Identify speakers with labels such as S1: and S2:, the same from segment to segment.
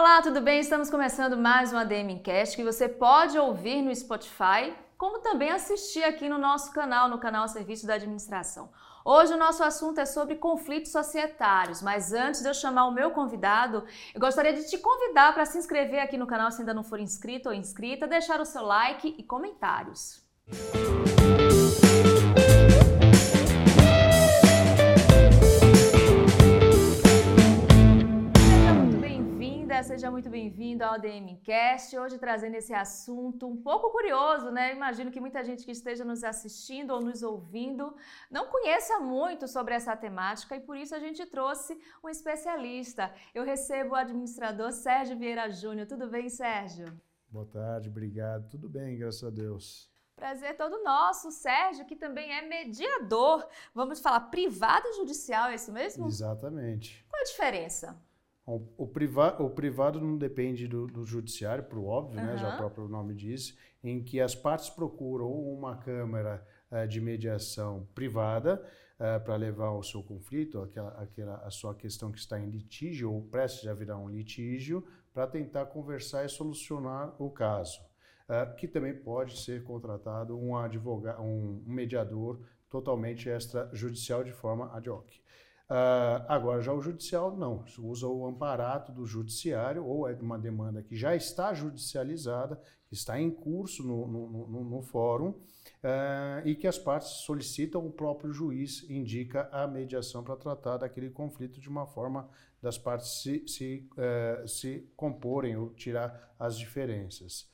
S1: Olá, tudo bem? Estamos começando mais um ADM Cast que você pode ouvir no Spotify, como também assistir aqui no nosso canal, no canal Serviço da Administração. Hoje o nosso assunto é sobre conflitos societários, mas antes de eu chamar o meu convidado, eu gostaria de te convidar para se inscrever aqui no canal se ainda não for inscrito ou inscrita, deixar o seu like e comentários. Música seja muito bem-vindo ao ADMcast. Hoje trazendo esse assunto um pouco curioso, né? Imagino que muita gente que esteja nos assistindo ou nos ouvindo não conheça muito sobre essa temática e por isso a gente trouxe um especialista. Eu recebo o administrador Sérgio Vieira Júnior. Tudo bem, Sérgio?
S2: Boa tarde, obrigado. Tudo bem, graças a Deus.
S1: Prazer todo nosso, Sérgio, que também é mediador. Vamos falar privado judicial, é isso mesmo?
S2: Exatamente.
S1: Qual a diferença?
S2: O, priva, o privado não depende do, do judiciário, por óbvio, uhum. né, já o próprio nome diz, em que as partes procuram uma câmara uh, de mediação privada uh, para levar o seu conflito, aquela, aquela, a sua questão que está em litígio ou prestes a virar um litígio, para tentar conversar e solucionar o caso. Uh, que também pode ser contratado um advogado, um mediador totalmente extrajudicial de forma ad hoc. Uh, agora, já o judicial, não. Usa o amparato do judiciário, ou é uma demanda que já está judicializada, que está em curso no, no, no, no fórum, uh, e que as partes solicitam, o próprio juiz indica a mediação para tratar daquele conflito de uma forma das partes se, se, uh, se comporem ou tirar as diferenças.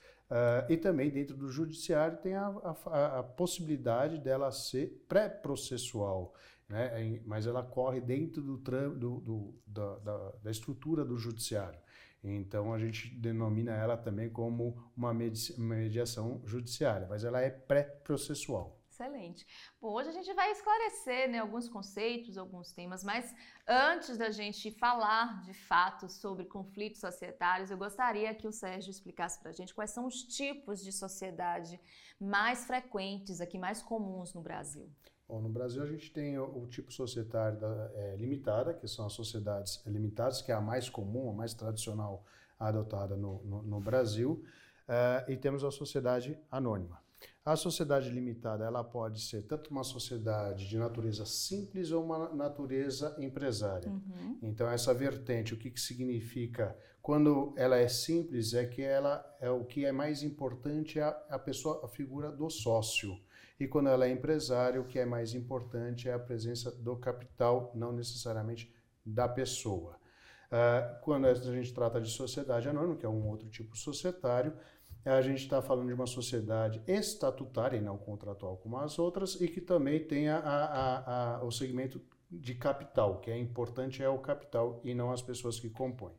S2: e também dentro do judiciário tem a, a, a possibilidade dela ser pré-processual né? mas ela corre dentro do, do, do da, da, da, estrutura do judiciário. Então a gente denomina ela também como uma mediação judiciária, mas ela é pré-processual.
S1: Excelente. Bom, hoje a gente vai esclarecer né, alguns conceitos, alguns temas, mas antes da gente falar de fato sobre conflitos societários, eu gostaria que o Sérgio explicasse para a gente quais são os tipos de sociedade mais frequentes aqui, mais comuns no Brasil.
S2: Bom, no Brasil a gente tem o, o tipo societário da, é, limitada, que são as sociedades limitadas, que é a mais comum, a mais tradicional adotada no, no, no Brasil, uh, e temos a sociedade anônima. A sociedade limitada ela pode ser tanto uma sociedade de natureza simples ou uma natureza empresária. Uhum. Então essa vertente, o que, que significa quando ela é simples é que ela é o que é mais importante é a, a pessoa, a figura do sócio. E quando ela é empresária, o que é mais importante é a presença do capital, não necessariamente da pessoa. Uh, quando a gente trata de sociedade anônima, que é um outro tipo societário, a gente está falando de uma sociedade estatutária e não contratual como as outras, e que também tem a, a, a, o segmento de capital, que é importante é o capital e não as pessoas que compõem.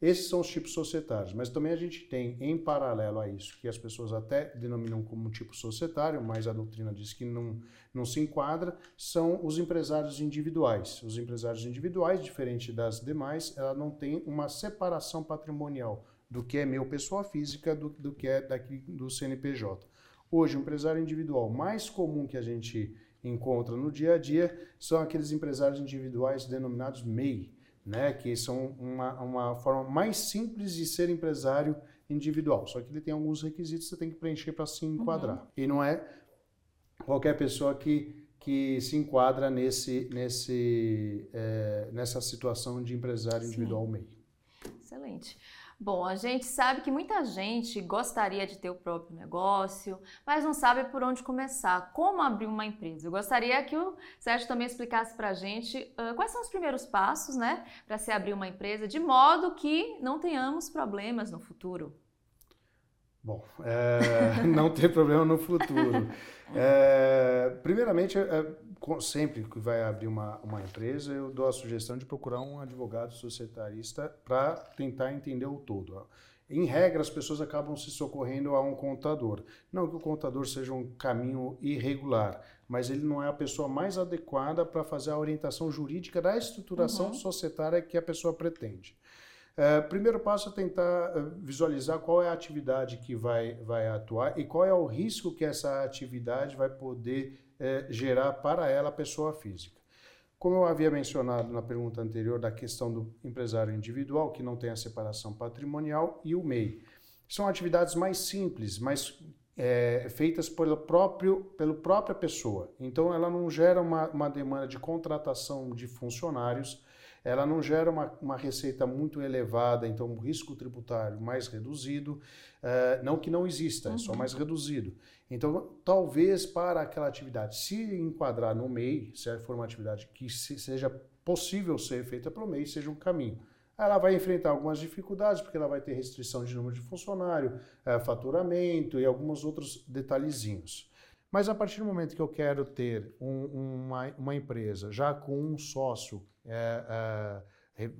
S2: Esses são os tipos societários, mas também a gente tem, em paralelo a isso, que as pessoas até denominam como tipo societário, mas a doutrina diz que não, não se enquadra, são os empresários individuais. Os empresários individuais, diferente das demais, ela não tem uma separação patrimonial do que é meu pessoa física do, do que é daqui do CNPJ. Hoje, o empresário individual mais comum que a gente encontra no dia a dia são aqueles empresários individuais denominados MEI, né, que são uma, uma forma mais simples de ser empresário individual. Só que ele tem alguns requisitos que você tem que preencher para se enquadrar. Uhum. E não é qualquer pessoa que, que se enquadra nesse, nesse, é, nessa situação de empresário individual MEI.
S1: Excelente. Bom, a gente sabe que muita gente gostaria de ter o próprio negócio, mas não sabe por onde começar, como abrir uma empresa. Eu gostaria que o Sérgio também explicasse para a gente uh, quais são os primeiros passos, né, para se abrir uma empresa, de modo que não tenhamos problemas no futuro.
S2: Bom, é, não ter problema no futuro. É, primeiramente, é, sempre que vai abrir uma, uma empresa, eu dou a sugestão de procurar um advogado societarista para tentar entender o todo. Em regra, as pessoas acabam se socorrendo a um contador. Não que o contador seja um caminho irregular, mas ele não é a pessoa mais adequada para fazer a orientação jurídica da estruturação uhum. societária que a pessoa pretende. É, primeiro passo é tentar é, visualizar qual é a atividade que vai, vai atuar e qual é o risco que essa atividade vai poder é, gerar para ela, a pessoa física. Como eu havia mencionado na pergunta anterior da questão do empresário individual, que não tem a separação patrimonial, e o MEI. São atividades mais simples, mais é, feitas pelo próprio, pela própria pessoa. Então, ela não gera uma, uma demanda de contratação de funcionários, ela não gera uma, uma receita muito elevada, então um risco tributário mais reduzido, uh, não que não exista, uhum. é só uhum. mais reduzido. Então, talvez para aquela atividade, se enquadrar no MEI, se for uma atividade que se, seja possível ser feita pelo MEI, seja um caminho. Ela vai enfrentar algumas dificuldades, porque ela vai ter restrição de número de funcionário, uh, faturamento e alguns outros detalhezinhos. Mas a partir do momento que eu quero ter um, uma, uma, empresa já com um sócio, é, é,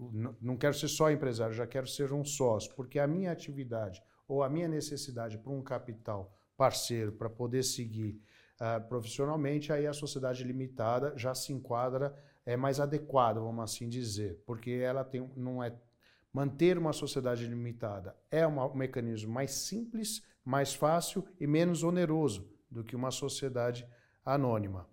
S2: não quero ser só empresário, já quero ser um sócio, porque a minha atividade ou a minha necessidade para um capital parceiro para poder seguir uh, profissionalmente, aí a sociedade limitada já se enquadra, é mais adequada, vamos assim dizer, porque ela tem, não é manter uma sociedade limitada é um mecanismo mais simples, mais fácil e menos oneroso do que uma sociedade anônima.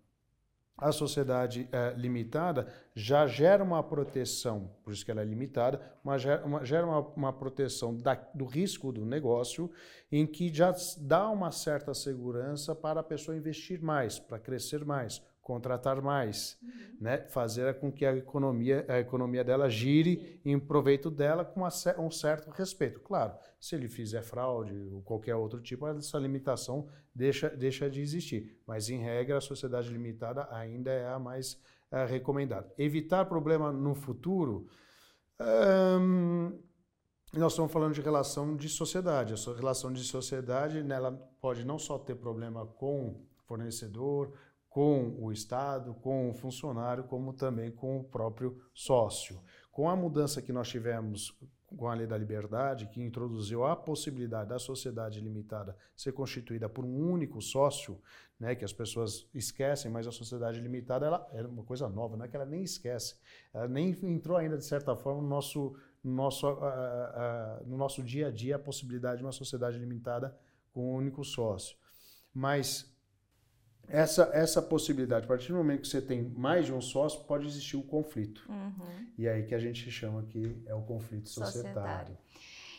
S2: A sociedade é, limitada já gera uma proteção, por isso que ela é limitada, mas gera uma, uma proteção da, do risco do negócio, em que já dá uma certa segurança para a pessoa investir mais, para crescer mais, contratar mais, uhum. né? fazer com que a economia, a economia dela gire em proveito dela com um certo respeito. Claro, se ele fizer fraude ou qualquer outro tipo, essa limitação deixa, deixa de existir. Mas, em regra, a sociedade limitada ainda é a mais é, recomendada. Evitar problema no futuro. Hum, nós estamos falando de relação de sociedade. A relação de sociedade, ela pode não só ter problema com fornecedor, com o Estado, com o funcionário, como também com o próprio sócio. Com a mudança que nós tivemos com a Lei da Liberdade, que introduziu a possibilidade da sociedade limitada ser constituída por um único sócio, né, que as pessoas esquecem, mas a sociedade limitada ela é uma coisa nova, não é que ela nem esquece, ela nem entrou ainda de certa forma no nosso, no nosso, uh, uh, no nosso dia a dia a possibilidade de uma sociedade limitada com um único sócio. Mas essa, essa possibilidade, a partir do momento que você tem mais de um sócio, pode existir o um conflito. Uhum. E aí que a gente chama que é o conflito societário. societário.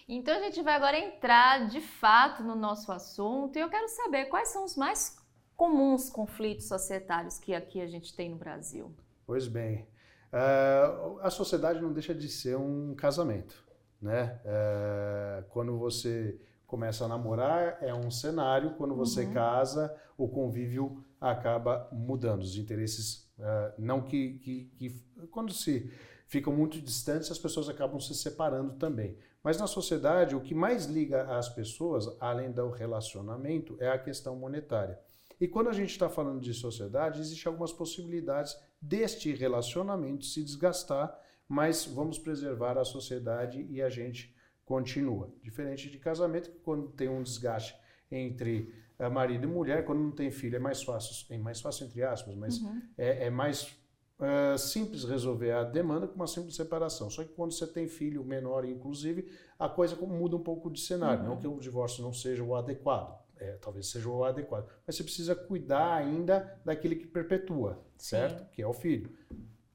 S1: Então a gente vai agora entrar de fato no nosso assunto e eu quero saber quais são os mais comuns conflitos societários que aqui a gente tem no Brasil.
S2: Pois bem, uh, a sociedade não deixa de ser um casamento, né? Uh, quando você começa a namorar é um cenário, quando você uhum. casa, o convívio acaba mudando, os interesses, uh, não que, que, que, quando se ficam muito distantes, as pessoas acabam se separando também. Mas na sociedade, o que mais liga as pessoas, além do relacionamento, é a questão monetária. E quando a gente está falando de sociedade, existem algumas possibilidades deste relacionamento se desgastar, mas vamos preservar a sociedade e a gente continua. Diferente de casamento, que quando tem um desgaste entre uh, marido e mulher, quando não tem filho, é mais fácil, é mais fácil entre aspas, mas uhum. é, é, mais uh, simples resolver a demanda com uma simples separação. Só que quando você tem filho menor, inclusive, a coisa muda um pouco de cenário. Uhum. Não que o divórcio não seja o adequado, é, talvez seja o adequado, mas você precisa cuidar ainda daquele que perpetua, certo? Sim. Que é o filho.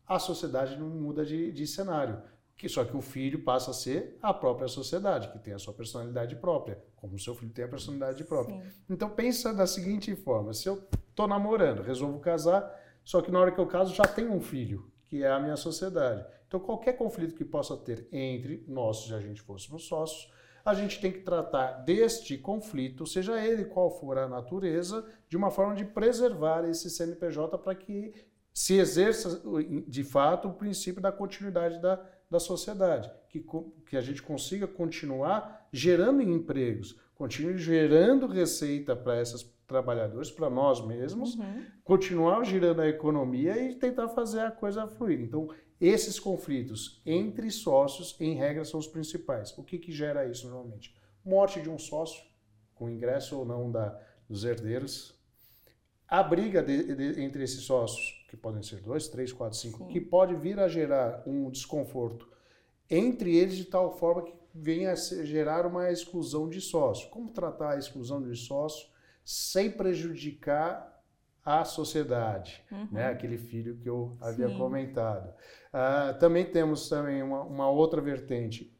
S2: A sociedade não muda de, de cenário que só que o filho passa a ser a própria sociedade, que tem a sua personalidade própria, como o seu filho tem a personalidade própria. Sim. Então pensa da seguinte forma: se eu estou namorando, resolvo casar, só que na hora que eu caso já tenho um filho, que é a minha sociedade. Então qualquer conflito que possa ter entre nós, se a gente fôssemos sócios, a gente tem que tratar deste conflito, seja ele qual for a natureza, de uma forma de preservar esse CNPJ para que se exerça de fato o princípio da continuidade da da sociedade, que, que a gente consiga continuar gerando empregos, continue gerando receita para esses trabalhadores, para nós mesmos, uhum. continuar girando a economia e tentar fazer a coisa fluir. Então, esses conflitos entre sócios, em regra, são os principais. O que, que gera isso normalmente? Morte de um sócio, com ingresso ou não da, dos herdeiros, a briga de, de, entre esses sócios que podem ser dois, três, quatro, cinco, Sim. que pode vir a gerar um desconforto entre eles de tal forma que venha a gerar uma exclusão de sócio. Como tratar a exclusão de sócio sem prejudicar a, sociedade, uhum. né? aquele filho que eu havia Sim. comentado. Uh, também temos também uma, uma, outra vertente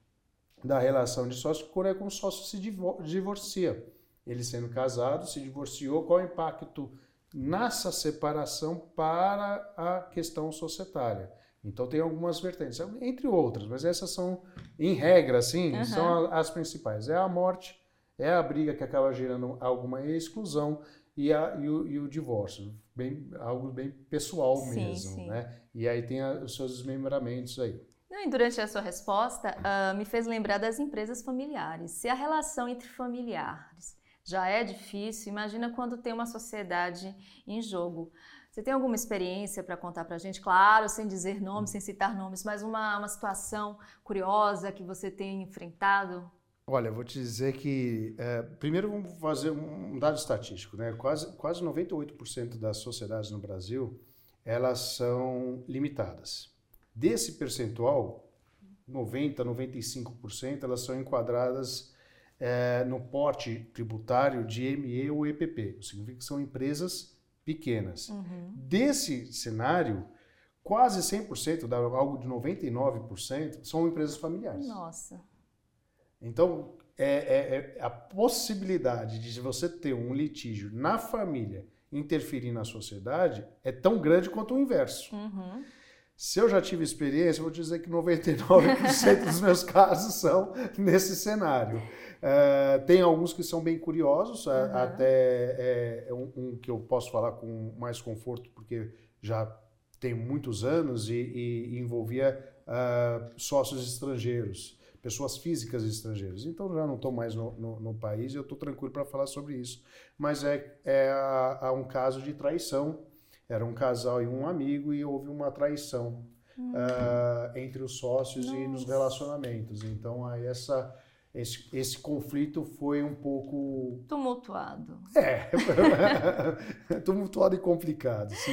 S2: da relação de sócio, quando é como o sócio se divorcia. Ele sendo casado, se divorciou, qual é o impacto nessa separação para a questão societária? Então tem algumas vertentes, entre outras, mas essas são, em regra, assim, uhum. são as principais. É a morte, é a briga que acaba gerando alguma exclusão e, a, e, o, e o divórcio, bem, algo bem pessoal sim, mesmo, sim. né? E aí tem a, os seus desmembramentos aí.
S1: Não, e durante a sua resposta, uh, me fez lembrar das empresas familiares. Se a relação entre familiares já é difícil, imagina quando tem uma sociedade em jogo. Você tem alguma experiência para contar para a gente? Claro, sem dizer nomes, sem citar nomes, mas uma, uma situação curiosa que você tenha enfrentado?
S2: Olha, vou te dizer que, é, primeiro vamos fazer um dado estatístico, né? Quase, quase 98% das sociedades no Brasil, elas são limitadas. Desse percentual, 90, 95%, elas são enquadradas é, no porte tributário de ME ou EPP. Isso significa que são empresas pequenas. Uhum. Desse cenário, quase 100%, algo de 99%, são empresas familiares.
S1: Nossa.
S2: Então, é, é, é, a possibilidade de você ter um litígio na família interferir na sociedade é tão grande quanto o inverso. Uhum. Se eu já tive experiência, vou dizer que 99% dos meus casos são nesse cenário. É, tem alguns que são bem curiosos, uhum. até é, é, um, um, que eu posso falar com mais conforto, porque já tem muitos anos e, e, e envolvia uh, sócios estrangeiros pessoas físicas estrangeiras. Então já não estou mais no, no, no, país e eu estou tranquilo para falar sobre isso. Mas é, é a, a um caso de traição. Era um casal e um amigo e houve uma traição hum. uh, entre os sócios Nossa. e nos relacionamentos. Então aí essa esse, esse conflito foi um pouco
S1: tumultuado.
S2: É, tumultuado e complicado, sim.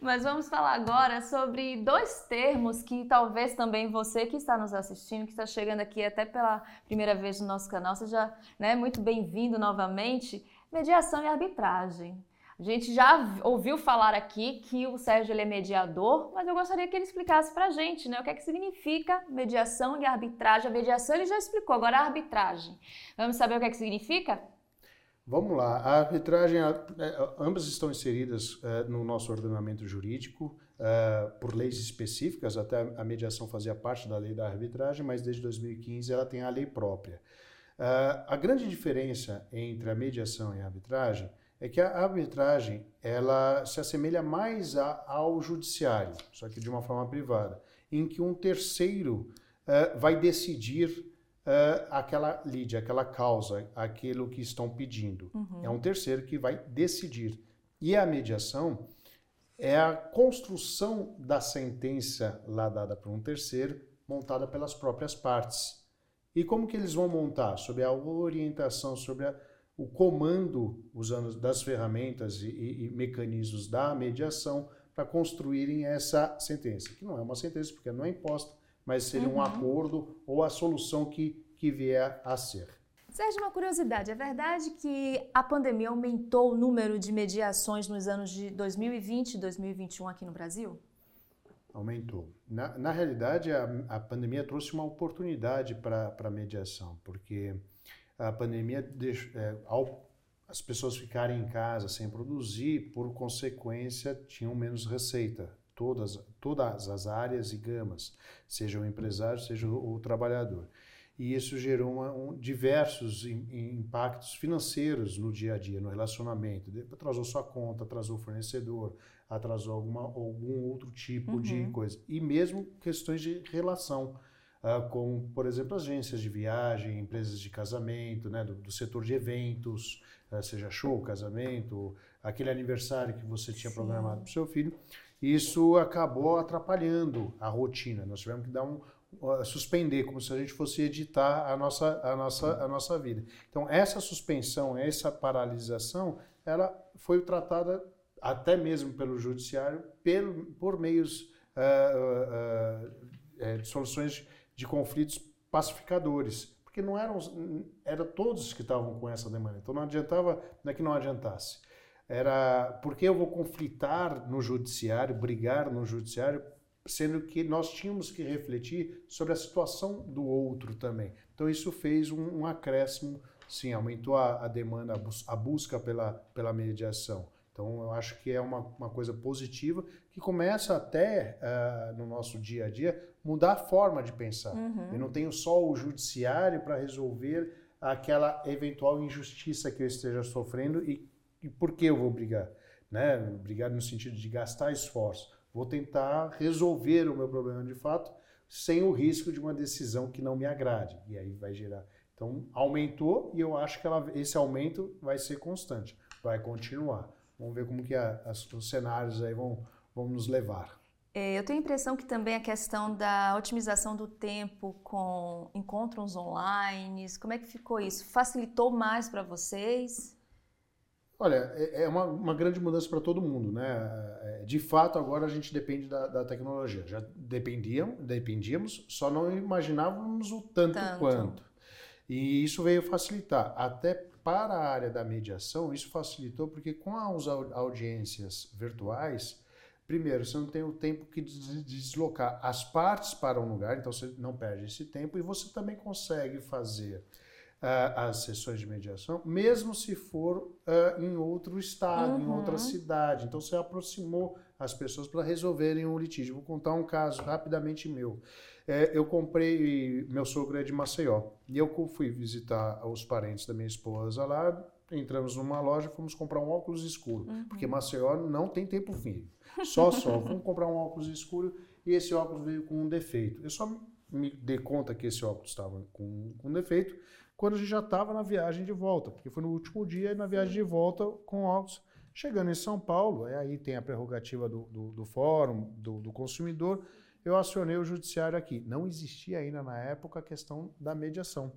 S1: Mas vamos falar agora sobre dois termos que talvez também você que está nos assistindo, que está chegando aqui até pela primeira vez no nosso canal, seja né, muito bem-vindo novamente. Mediação e arbitragem. A gente já ouviu falar aqui que o Sérgio é mediador, mas eu gostaria que ele explicasse para a gente né, o que é que significa mediação e arbitragem. A mediação ele já explicou, agora a arbitragem. Vamos saber o que é que significa?
S2: Vamos lá. A arbitragem, é, ambas estão inseridas é, no nosso ordenamento jurídico é, por leis específicas. Até a mediação fazia parte da lei da arbitragem, mas desde 2015 ela tem a lei própria. a grande diferença entre a mediação e a arbitragem é que a arbitragem ela se assemelha mais a, ao judiciário, só que de uma forma privada, em que um terceiro vai decidir uh, aquela lide, aquela causa, aquilo que estão pedindo. Uhum. É um terceiro que vai decidir. E a mediação é a construção da sentença lá dada por um terceiro, montada pelas próprias partes. E como que eles vão montar? Sob a orientação, sobre a, o comando, usando das ferramentas e, e, e mecanismos da mediação para construírem essa sentença, que não é uma sentença porque não é imposta, mas seria uhum. um acordo ou a solução que, que vier a ser.
S1: Sérgio, uma curiosidade: é verdade que a pandemia aumentou o número de mediações nos anos de 2020 e 2021 aqui no Brasil?
S2: Aumentou. Na, na realidade, a, a pandemia trouxe uma oportunidade para a mediação, porque a pandemia, deixou, é, ao as pessoas ficarem em casa sem produzir, por consequência, tinham menos receita todas, todas as áreas e gamas, seja o empresário, seja o, o trabalhador. E isso gerou uma, um, diversos in, impactos financeiros no dia a dia, no relacionamento. Atrasou sua conta, atrasou o fornecedor, atrasou alguma, algum outro tipo uhum. de coisa. E mesmo questões de relação. Uh, como, por exemplo, agências de viagem, empresas de casamento, né, do, do setor de eventos, uh, seja show, casamento, aquele aniversário que você tinha Sim. programado para o seu filho isso acabou atrapalhando a rotina. Nós tivemos que dar um suspender, como se a gente fosse editar a nossa, a nossa, a nossa vida. Então, essa suspensão, essa paralisação, ela foi tratada até mesmo pelo judiciário pelo, por meios uh, uh, uh, de soluções de conflitos pacificadores, porque não eram era todos que estavam com essa demanda. Então não adiantava, não é que não adiantasse. era por que eu vou conflitar no judiciário, brigar no judiciário, sendo que nós tínhamos que refletir sobre a situação do outro também. Então isso fez um, um acréscimo, sim, aumentou a, a demanda, a, busca pela, pela mediação. Então, eu acho que é uma, uma coisa positiva que começa até uh, no nosso dia a dia mudar a forma de pensar. Uhum. Eu não tenho só o judiciário para resolver aquela eventual injustiça que eu esteja sofrendo e, e por que eu vou brigar. Né? Brigar no sentido de gastar esforço. Vou tentar resolver o meu problema de fato sem o risco de uma decisão que não me agrade. E aí vai gerar. Então, aumentou e eu acho que ela, esse aumento vai ser constante, vai continuar. Vamos ver como que a, as, os cenários aí vão, vão nos levar.
S1: É, eu tenho a impressão que também a questão da otimização do tempo com encontros online, como é que ficou isso? Facilitou mais para vocês?
S2: Olha, é, é uma, uma grande mudança para todo mundo, né? É, de fato, agora a gente depende da, da tecnologia. Já dependíamos, dependíamos, só não imaginávamos o tanto, tanto quanto. E isso veio facilitar. Até para a área da mediação, isso facilitou porque com as audiências virtuais, primeiro, você não tem o tempo que deslocar as partes para um lugar, então você não perde esse tempo e você também consegue fazer uh, as sessões de mediação, mesmo se for uh, em outro estado, uhum. em outra cidade. Então você aproximou as pessoas para resolverem o litígio. Vou contar um caso rapidamente meu. É, eu comprei, meu sogro é de Maceió, e eu fui visitar os parentes da minha esposa lá, entramos numa loja, fomos comprar um óculos escuro, uhum. porque Maceió não tem tempo fim, só só, fomos comprar um óculos escuro e esse óculos veio com um defeito. Eu só me dei conta que esse óculos estava com, com defeito quando a gente já estava na viagem de volta, porque foi no último dia e na viagem de volta com óculos. Chegando em São Paulo, aí tem a prerrogativa do, do, do fórum, do, do consumidor, eu acionei o judiciário aqui. Não existia ainda na época a questão da mediação.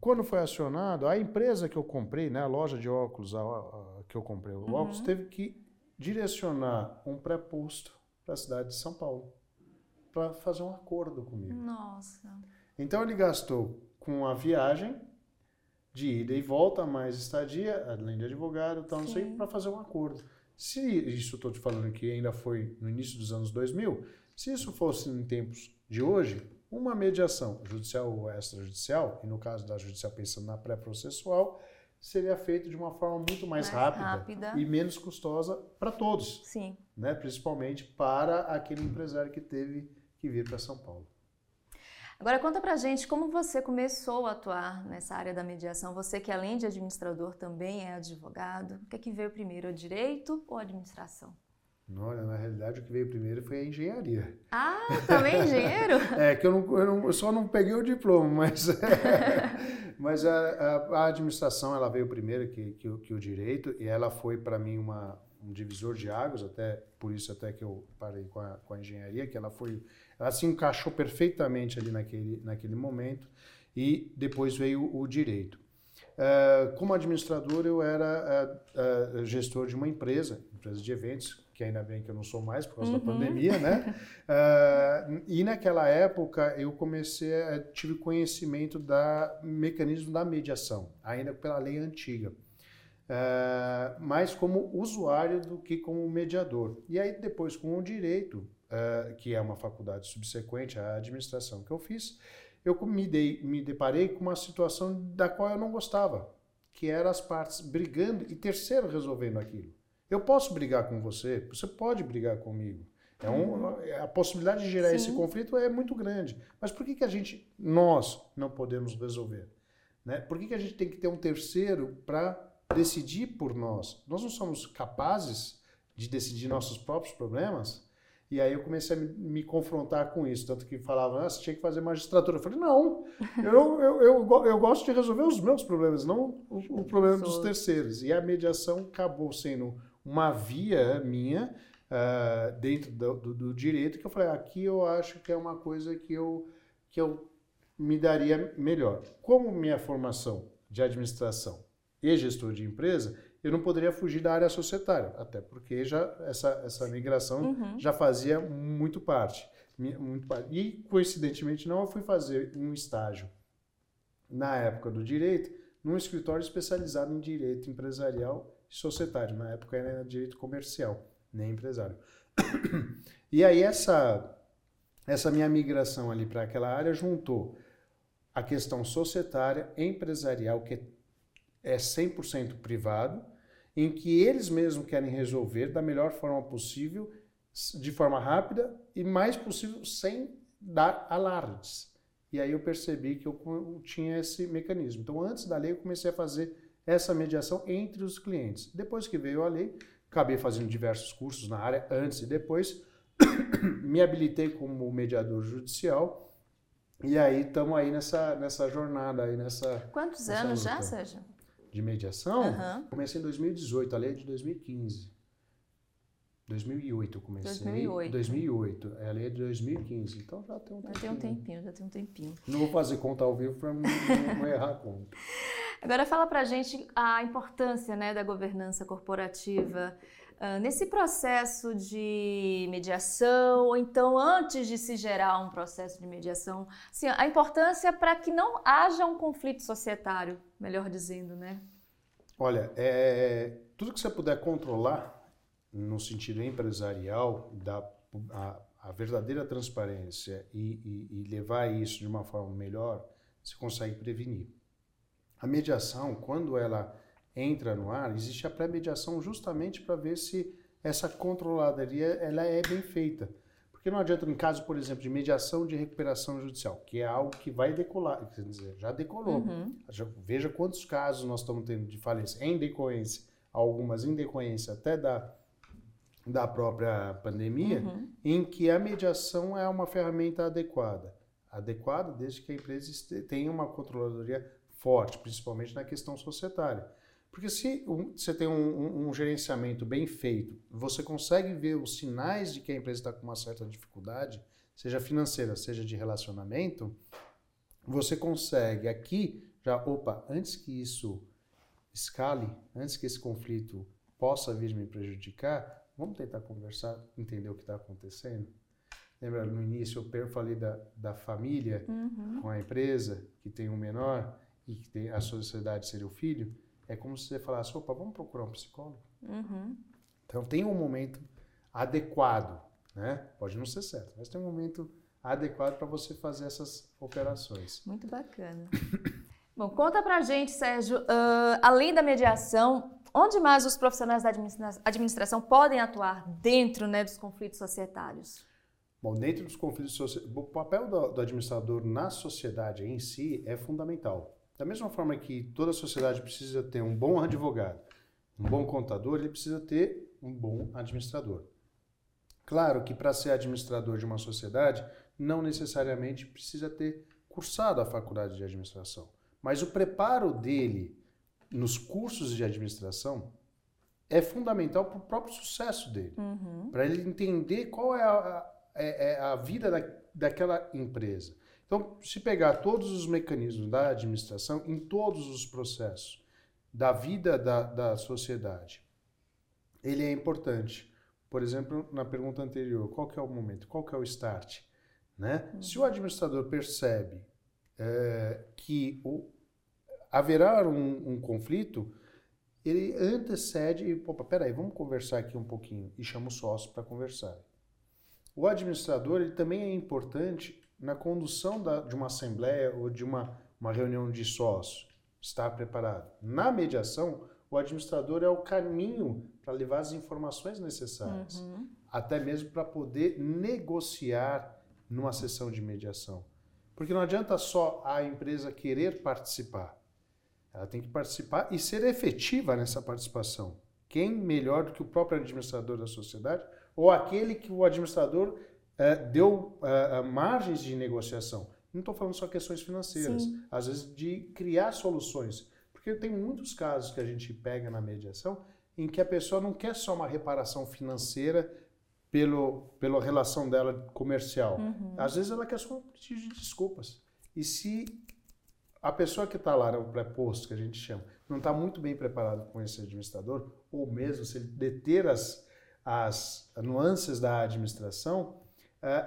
S2: Quando foi acionado, a empresa que eu comprei, né, a loja de óculos a, a, que eu comprei, o uhum. óculos teve que direcionar um pré-posto para a cidade de São Paulo para fazer um acordo comigo.
S1: Nossa.
S2: Então ele gastou com a viagem de ida e volta, mais estadia, além de advogado, tal, não sei, para fazer um acordo. Se isso estou te falando que ainda foi no início dos anos 2000, se isso fosse em tempos de hoje, uma mediação judicial ou extrajudicial, e no caso da judicial pensando na pré-processual, seria feito de uma forma muito mais, mais rápida, rápida, e menos custosa para todos.
S1: Sim.
S2: Né? Principalmente para aquele empresário que teve que vir para São Paulo.
S1: Agora conta pra gente como você começou a atuar nessa área da mediação. Você que além de administrador também é advogado. O que é que veio primeiro, o direito ou a administração?
S2: Olha, na realidade o que veio primeiro foi a engenharia.
S1: Ah, também engenheiro?
S2: é, que eu, não, eu, não, eu, só não peguei o diploma, mas, mas a, a, a, administração ela veio primeiro que, que, que o direito e ela foi para mim uma, um divisor de águas, até por isso até que eu parei com a, com a engenharia, que ela foi ela se encaixou perfeitamente ali naquele, naquele momento e depois veio o direito. Uh, como administrador, eu era uh, uh, gestor de uma empresa, empresa de eventos, que ainda bem que eu não sou mais por causa uhum. da pandemia, né? e naquela época eu comecei, a, tive conhecimento da mecanismo da mediação, ainda pela lei antiga. Mais como usuário do que como mediador. E aí depois com o direito, uh, que é uma faculdade subsequente à administração que eu fiz, eu me, dei, me deparei com uma situação da qual eu não gostava, que era as partes brigando e terceiro resolvendo aquilo. Eu posso brigar com você, você pode brigar comigo. É um, uhum. a possibilidade de gerar Sim. esse conflito é muito grande. Mas por que, que a gente, nós, não podemos resolver? Né? Por que, que a gente tem que ter um terceiro para decidir por nós? Nós não somos capazes de decidir nossos próprios problemas? E aí eu comecei a me, confrontar com isso, tanto que falavam, ah, você tinha que fazer magistratura. Eu falei, não, eu, eu, eu, eu gosto de resolver os meus problemas, não o, o problema dos terceiros. E a mediação acabou sendo uma via minha uh, dentro do, do, do, direito que eu falei, aqui eu acho que é uma coisa que eu, que eu me daria melhor. Como minha formação de administração e gestor de empresa, eu não poderia fugir da área societária, até porque já essa, essa migração uhum. já fazia muito parte, muito parte. E, coincidentemente, não, eu fui fazer um estágio na época do direito num escritório especializado em direito empresarial e societário. Na época era direito comercial, nem empresário. E aí essa, essa minha migração ali para aquela área juntou a questão societária, empresarial, que é 100% privado, em que eles mesmos querem resolver da melhor forma possível, de forma rápida e mais possível sem dar alardes. E aí eu percebi que eu tinha esse mecanismo. Então, antes da lei, eu comecei a fazer essa mediação entre os clientes. Depois que veio a lei, acabei fazendo diversos cursos na área, antes e depois, me habilitei como mediador judicial. E aí estamos aí nessa, nessa jornada aí nessa.
S1: Quantos
S2: nessa
S1: anos
S2: luta.
S1: já, Sérgio?
S2: De mediação?
S1: Aham.
S2: Comecei em 2018, a lei é de 2015. 2008 eu comecei.
S1: 2008.
S2: 2008. É, a lei é de 2015. Então já tem um
S1: Já
S2: tempinho.
S1: tem um tempinho, já tem um tempinho.
S2: Não vou fazer conta ao vivo para não, errar a conta.
S1: Agora fala pra gente a importância né, da governança corporativa ah, nesse processo de mediação, ou então antes de se gerar um processo de mediação, assim, a importância para que não haja um conflito societário, melhor dizendo, né?
S2: Olha, é, tudo que você puder controlar no sentido empresarial, da a, a verdadeira transparência e, e- e levar isso de uma forma melhor, você consegue prevenir. A mediação, quando ela entra no ar, existe a pré-mediação justamente para ver se essa controladoria ela é bem feita. Porque não adianta, em caso, por exemplo, de mediação de recuperação judicial, que é algo que vai decolar, quer dizer, já decolou.
S1: Uhum.
S2: Já Veja quantos casos nós estamos tendo de falência em decorrência, algumas em decorrência até da, da própria pandemia,
S1: Uhum.
S2: em que a mediação é uma ferramenta adequada. Adequada desde que a empresa tenha uma controladoria forte, principalmente na questão societária. Porque se você tem um, um- um gerenciamento bem feito, você consegue ver os sinais de que a empresa está com uma certa dificuldade, seja financeira, seja de relacionamento, você consegue aqui já, opa, antes que isso escale, antes que esse conflito possa vir me prejudicar, vamos tentar conversar, entender o que está acontecendo. Lembra no início eu falei da, da família
S1: Uhum.
S2: com a empresa, que tem um menor e que tem a sociedade seria o filho? É como se você falasse, opa, vamos procurar um psicólogo.
S1: Uhum.
S2: Então tem um momento adequado, né? Pode não ser certo, mas tem um momento adequado para você fazer essas operações.
S1: Muito bacana. Bom, conta pra gente, Sérgio, ah, além da mediação, onde mais os profissionais da administra- administração podem atuar dentro né, dos conflitos societários?
S2: Bom, dentro dos conflitos sociais, o papel do, do administrador na sociedade em si é fundamental. Da mesma forma que toda sociedade precisa ter um bom advogado, um bom contador, ele precisa ter um bom administrador. Claro que para ser administrador de uma sociedade, não necessariamente precisa ter cursado a faculdade de administração, mas o preparo dele nos cursos de administração é fundamental para o próprio sucesso dele
S1: Uhum.
S2: para ele entender qual é a, a- é- é a vida da, daquela empresa. Então, se pegar todos os mecanismos da administração em todos os processos da vida da, da sociedade, ele é importante. Por exemplo, na pergunta anterior, qual que é o momento, qual que é o start? Né? Se o administrador percebe eh, que o, haverá um, um conflito, ele antecede e, opa, peraí, vamos conversar aqui um pouquinho e chama o sócio para conversar. O administrador ele também é importante na condução da- de uma assembleia ou de uma, uma reunião de sócios. Estar preparado. Na mediação, o administrador é o caminho para levar as informações necessárias,
S1: Uhum.
S2: até mesmo para poder negociar numa sessão de mediação. Porque não adianta só a empresa querer participar. Ela tem que participar e ser efetiva nessa participação. Quem melhor do que o próprio administrador da sociedade ou aquele que o administrador eh, deu eh, eh, margens de negociação? Não estou falando só questões financeiras,
S1: Sim.
S2: às vezes de criar soluções. Porque tem muitos casos que a gente pega na mediação em que a pessoa não quer só uma reparação financeira pelo, pela relação dela comercial.
S1: Uhum.
S2: Às vezes ela quer só um pedido de desculpas. E se a pessoa que está lá no pré-posto, que a gente chama, não está muito bem preparada com esse administrador, ou mesmo se ele deter as, as nuances da administração,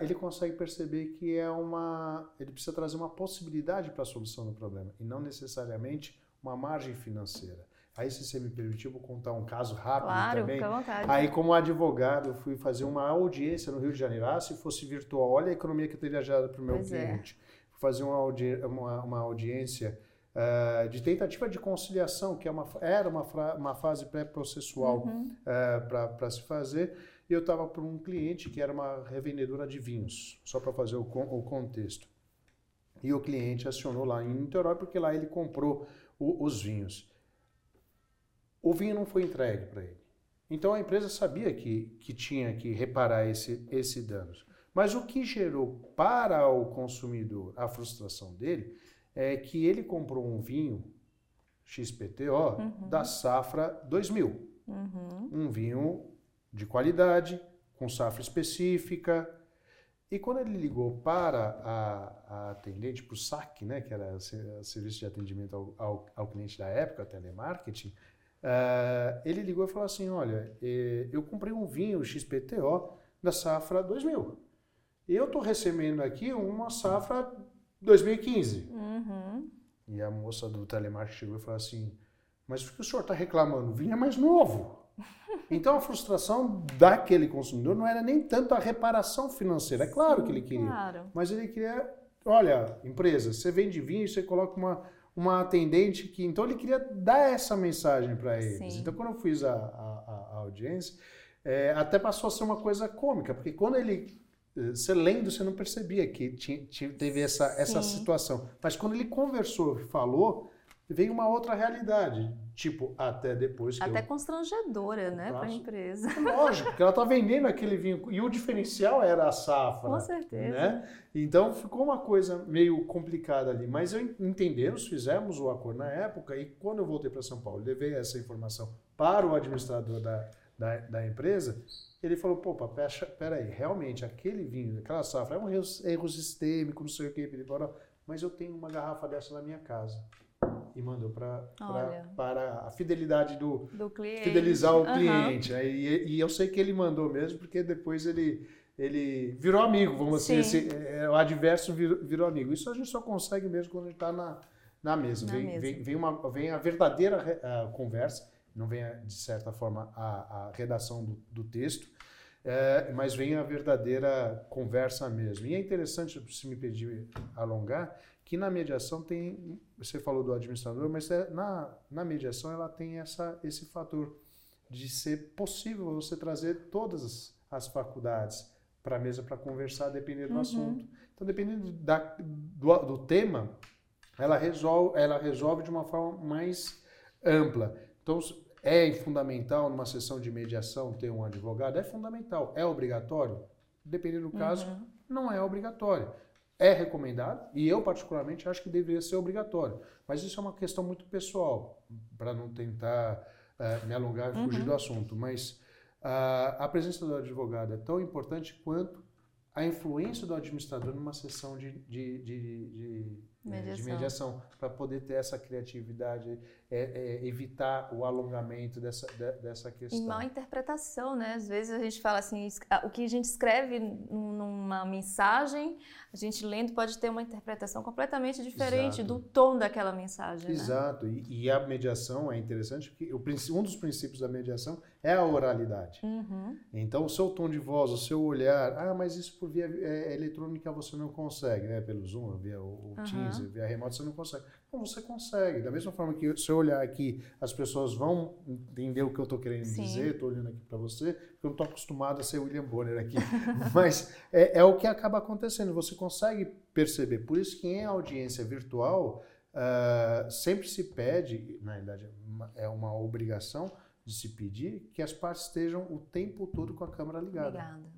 S2: ele consegue perceber que é uma. Ele precisa trazer uma possibilidade para a solução do problema, e não necessariamente uma margem financeira. Aí, se você me permitir, eu vou contar um caso rápido
S1: claro,
S2: também.
S1: Fica à vontade.
S2: Aí, como advogado, eu fui fazer uma audiência no Rio de Janeiro. Ah, se fosse virtual, olha a economia que eu teria gerado para o meu
S1: Pois é.
S2: cliente. Fui fazer uma, audi uma, uma audiência uh, de tentativa de conciliação, que é uma, era uma, uma fase pré-processual
S1: Uhum.
S2: uh, para se fazer. E eu estava para um cliente que era uma revendedora de vinhos, só para fazer o, o contexto. E o cliente acionou lá em Niterói, porque lá ele comprou o, os vinhos o vinho não foi entregue para ele. Então a empresa sabia que, que tinha que reparar esse, esse dano. Mas o que gerou para o consumidor a frustração dele é que ele comprou um vinho XPTO
S1: Uhum.
S2: da safra 2000.
S1: Uhum.
S2: Um vinho de qualidade, com safra específica. E quando ele ligou para a, a atendente, para o SAC, né, que era o Serviço de Atendimento ao, ao, ao Cliente da época, telemarketing, Uh, ele ligou e falou assim: Olha, eh, eu comprei um vinho XPTO da safra 2000. E eu estou recebendo aqui uma safra 2015.
S1: Uhum.
S2: E a moça do telemarketing chegou e falou assim: Mas por que o senhor está reclamando? O vinho é mais novo. Então a frustração daquele consumidor não era nem tanto a reparação financeira. É claro que ele queria.
S1: Claro.
S2: Mas ele queria: Olha, empresa, você vende vinho e você coloca uma uma atendente que. Então ele queria dar essa mensagem para eles.
S1: Sim.
S2: Então quando eu fiz a, a, a audiência, é, até passou a ser uma coisa cômica, porque quando ele. Você lendo, você não percebia que tinha, tinha, teve essa, essa situação. Mas quando ele conversou, falou, veio uma outra realidade. Tipo, até depois que
S1: Até
S2: eu...
S1: constrangedora, né, para a empresa.
S2: Lógico, porque ela está vendendo aquele vinho. E o diferencial era a safra.
S1: Com certeza.
S2: Né? Então ficou uma coisa meio complicada ali. Mas eu entendemos, fizemos o acordo na época. E quando eu voltei para São Paulo, levei essa informação para o administrador da, da, da empresa. Ele falou: pô, peraí, realmente aquele vinho, aquela safra é um erro, erro sistêmico, não sei o que, mas eu tenho uma garrafa dessa na minha casa e mandou pra, pra, para a fidelidade do,
S1: do cliente.
S2: fidelizar o cliente. Uhum. E, e, eu sei que ele mandou mesmo, porque depois ele, ele virou amigo, vamos
S1: Sim.
S2: assim, esse, é, o adverso virou, virou, amigo. Isso a gente só consegue mesmo quando a gente está na, na mesa.
S1: Na
S2: vem,
S1: mesa.
S2: Vem, vem, uma, vem a verdadeira conversa, não vem, de certa forma, a, a redação do, do texto, é, mas vem a verdadeira conversa mesmo. E é interessante, se me pedir alongar, que na mediação tem, você falou do administrador, mas é, na, na mediação ela tem essa, esse fator de ser possível você trazer todas as, faculdades para a mesa para conversar, dependendo do
S1: Uhum.
S2: assunto. Então, dependendo da, do, do tema, ela resolve, ela resolve de uma forma mais ampla. Então, é fundamental numa sessão de mediação ter um advogado? É fundamental. É obrigatório? Dependendo do caso,
S1: Uhum.
S2: não é obrigatório. É recomendado e eu, particularmente, acho que deveria ser obrigatório. Mas isso é uma questão muito pessoal, para não tentar eh, me alongar e fugir
S1: Uhum.
S2: do assunto. Mas ah, a presença do advogado é tão importante quanto a influência do administrador numa sessão de, de, de, de,
S1: Mediação.
S2: de mediação, para poder ter essa criatividade, é, é, evitar o alongamento dessa, de, dessa questão.
S1: E mal interpretação, né? Às vezes a gente fala assim, o que a gente escreve numa mensagem, a gente lendo pode ter uma interpretação completamente diferente
S2: Exato.
S1: do tom daquela mensagem.
S2: Exato.
S1: Né?
S2: E, e, a mediação é interessante porque o, um dos princípios da mediação é a oralidade.
S1: Uhum.
S2: Então, o seu tom de voz, o seu olhar, ah, mas isso por via é, eletrônica você não consegue, né? Pelo Zoom, via o, o
S1: Uhum.
S2: Teams, via remoto você não consegue. Não, você consegue. Da mesma forma que se eu olhar aqui, as pessoas vão entender o que eu estou querendo
S1: Sim.
S2: dizer, estou olhando aqui para você, porque eu não estou acostumado a ser William Bonner aqui. mas é, é o que acaba acontecendo, você consegue perceber. Por isso que em audiência virtual, ah, sempre se pede, na verdade é uma obrigação de se pedir que as partes estejam o tempo todo com a câmera ligada.
S1: Obrigada.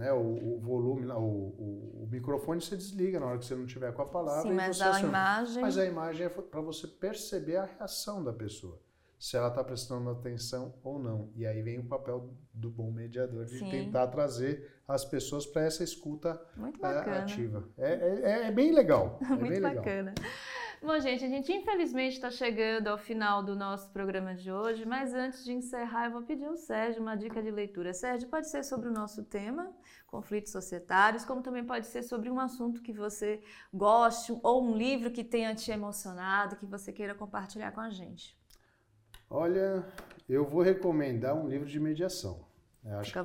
S2: Né? O, o volume, o, o, o microfone você desliga na hora que você não tiver com a palavra.
S1: Sim, mas
S2: você
S1: a
S2: aciona.
S1: imagem.
S2: Mas a imagem é para você perceber a reação da pessoa. Se ela está prestando atenção ou não. E aí vem o papel do bom mediador de
S1: Sim.
S2: tentar trazer as pessoas para essa escuta
S1: Muito bacana.
S2: ativa. É, é, é bem legal. É
S1: Muito
S2: bem legal.
S1: Bom, gente, a gente infelizmente está chegando ao final do nosso programa de hoje, mas antes de encerrar, eu vou pedir ao Sérgio uma dica de leitura. Sérgio, pode ser sobre o nosso tema, conflitos societários, como também pode ser sobre um assunto que você goste ou um livro que tenha te emocionado, que você queira compartilhar com a gente.
S2: Olha, eu vou recomendar um livro de mediação. Eu acho
S1: Fica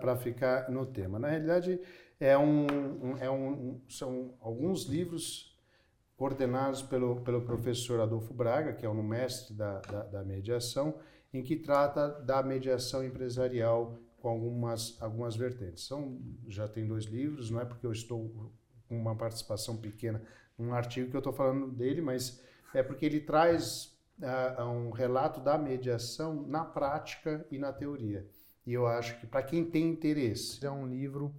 S2: para ficar no tema. Na realidade, é um, um, é um, são alguns livros coordenados pelo, pelo professor Adolfo Braga, que é um mestre da, da, da mediação, em que trata da mediação empresarial com algumas, algumas vertentes. São, já tem dois livros, não é porque eu estou com uma participação pequena num artigo que eu estou falando dele, mas é porque ele traz uh, um relato da mediação na prática e na teoria. E eu acho que para quem tem interesse, é um livro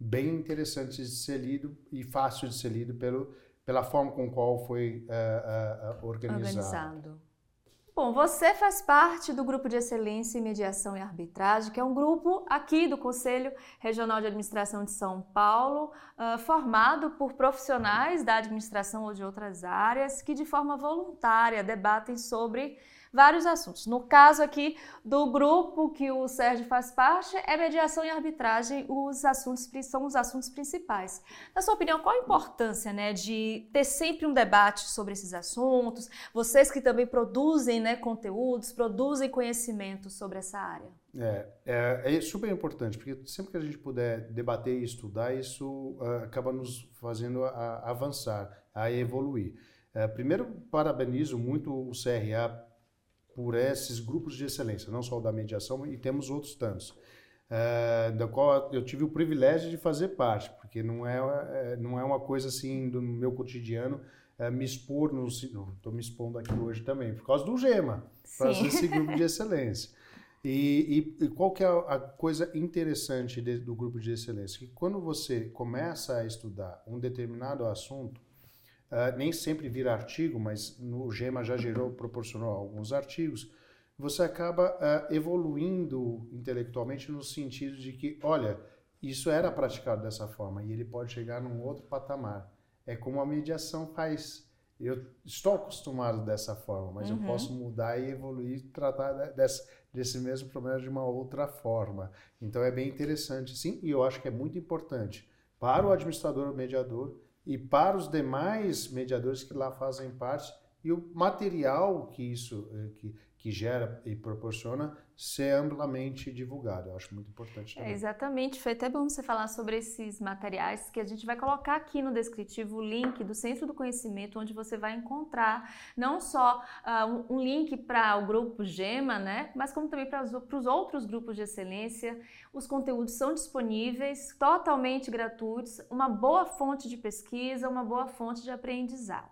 S2: bem interessante de ser lido e fácil de ser lido pelo pela forma com qual foi uh, uh, organizado. organizado.
S1: Bom, você faz parte do grupo de excelência em mediação e arbitragem, que é um grupo aqui do Conselho Regional de Administração de São Paulo, uh, formado por profissionais da administração ou de outras áreas que, de forma voluntária, debatem sobre vários assuntos. No caso aqui do grupo que o Sérgio faz parte, é mediação e arbitragem, os assuntos são os assuntos principais. Na sua opinião, qual a importância né, de ter sempre um debate sobre esses assuntos? Vocês que também produzem né, conteúdos, produzem conhecimento sobre essa área.
S2: É, é, é, super importante, porque sempre que a gente puder debater e estudar, isso uh, acaba nos fazendo a, a avançar, a evoluir. Uh, primeiro, parabenizo muito o CRA por esses grupos de excelência, não só o da mediação, e temos outros tantos, é, da qual eu tive o privilégio de fazer parte, porque não é, é não é uma coisa assim do meu cotidiano é, me expor, no, estou me expondo aqui hoje também, por causa do GEMA, para esse grupo de excelência. E, e, e, qual que é a coisa interessante de, do grupo de excelência? Que quando você começa a estudar um determinado assunto, uh, nem sempre vira artigo, mas no GEMA já gerou, proporcionou alguns artigos, você acaba uh, evoluindo intelectualmente no sentido de que, olha, isso era praticado dessa forma e ele pode chegar num outro patamar. É como a mediação faz. Eu estou acostumado dessa forma, mas uhum. eu posso mudar e evoluir e tratar desse, desse mesmo problema de uma outra forma. Então é bem interessante, sim, e eu acho que é muito importante para o administrador mediador e para os demais mediadores que lá fazem parte e o material que isso eh, que, que gera e proporciona ser amplamente divulgado. Eu acho muito importante também.
S1: É, exatamente. Foi até bom você falar sobre esses materiais que a gente vai colocar aqui no descritivo o link do Centro do Conhecimento, onde você vai encontrar não só uh, um, um, link para o grupo GEMA, né, mas como também para os outros grupos de excelência. Os conteúdos são disponíveis, totalmente gratuitos, uma boa fonte de pesquisa, uma boa fonte de aprendizado.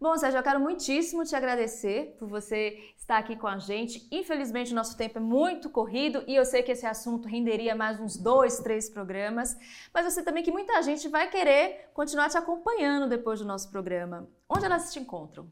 S1: Bom, Sérgio, eu quero muitíssimo te agradecer por você estar aqui com a gente. Infelizmente, o nosso tempo é muito corrido e eu sei que esse assunto renderia mais uns dois, três programas, mas eu sei também que muita gente vai querer continuar te acompanhando depois do nosso programa. Onde elas te encontram?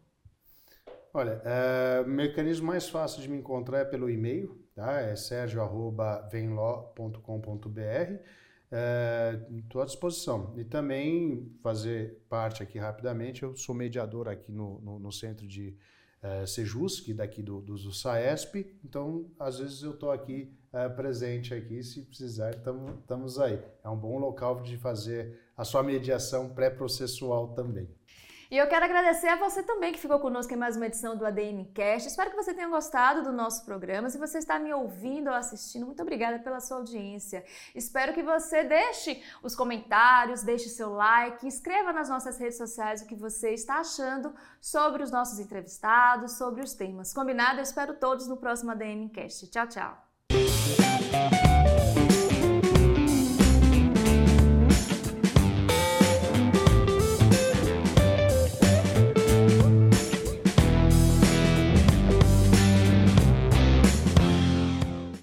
S2: Olha, é, o mecanismo mais fácil de me encontrar é pelo e-mail, tá? É sergio.venló.com.br Estou é, à disposição. E também fazer parte aqui rapidamente, eu sou mediador aqui no, no, no centro de é, Sejusc, daqui do, do, do, SAESP, então às vezes eu estou aqui é, presente aqui, se precisar, estamos aí. É um bom local de fazer a sua mediação pré-processual também.
S1: E eu quero agradecer a você também que ficou conosco em mais uma edição do ADM Cast. Espero que você tenha gostado do nosso programa. Se você está me ouvindo ou assistindo, muito obrigada pela sua audiência. Espero que você deixe os comentários, deixe seu like, escreva nas nossas redes sociais o que você está achando sobre os nossos entrevistados, sobre os temas. Combinado? Eu espero todos no próximo ADM Cast. Tchau, tchau.